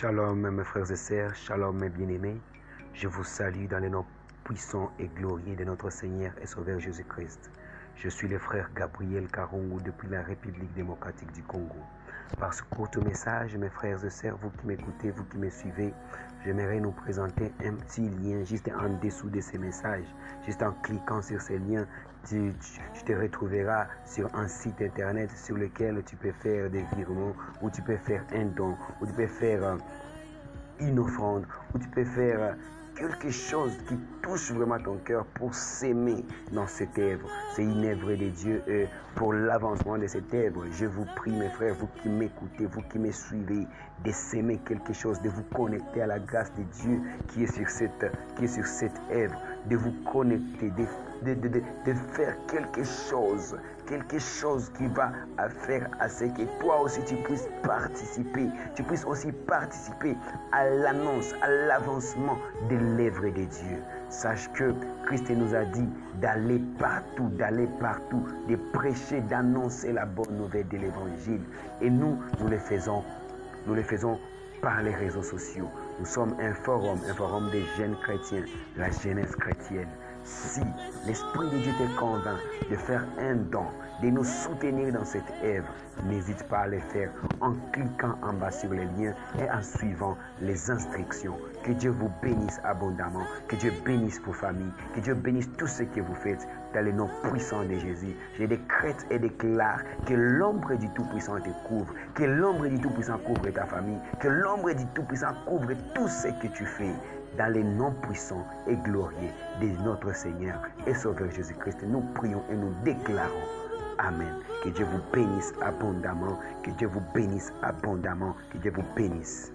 Shalom mes frères et sœurs, shalom mes bien-aimés. Je vous salue dans le nom puissant et glorieux de notre Seigneur et Sauveur Jésus-Christ. Je suis le frère Gabriel Karungu depuis la République démocratique du Congo. Par ce court message, mes frères et sœurs, vous qui m'écoutez, vous qui me suivez, j'aimerais nous présenter un petit lien juste en dessous de ces messages. Juste en cliquant sur ces liens, tu, tu, te retrouveras sur un site internet sur lequel tu peux faire des virements, ou tu peux faire un don, ou tu peux faire euh, une offrande, ou tu peux faire euh, quelque chose qui touche vraiment ton cœur pour s'aimer dans cette œuvre. C'est une œuvre de Dieu et pour l'avancement de cette œuvre. Je vous prie, mes frères, vous qui m'écoutez, vous qui me suivez, de s'aimer quelque chose, de vous connecter à la grâce de Dieu qui est sur cette, qui est sur cette œuvre, de vous connecter, de faire quelque chose, quelque chose qui va faire à ce que toi aussi tu puisses participer, tu puisses aussi participer à l'annonce, à l'avancement de l'œuvre de Dieu. Sache que Christ nous a dit d'aller partout, d'aller partout, de prêcher, d'annoncer la bonne nouvelle de l'évangile. Et nous, nous le faisons, nous le faisons par les réseaux sociaux. Nous sommes un forum, un forum des jeunes chrétiens, la jeunesse chrétienne. Si l'Esprit de Dieu te convainc de faire un don, de nous soutenir dans cette œuvre, n'hésite pas à le faire en cliquant en bas sur les liens et en suivant les instructions. Que Dieu vous bénisse abondamment, que Dieu bénisse vos familles, que Dieu bénisse tout ce que vous faites dans le nom puissant de Jésus. Je décrète et déclare que l'ombre du Tout-Puissant te couvre, que l'ombre du Tout-Puissant couvre ta famille, que l'ombre du Tout-Puissant couvre tout ce que tu fais dans les noms puissants et glorieux de notre Seigneur et Sauveur Jésus-Christ. Nous prions et nous déclarons. Amen. Que Dieu vous bénisse abondamment. Que Dieu vous bénisse abondamment. Que Dieu vous bénisse.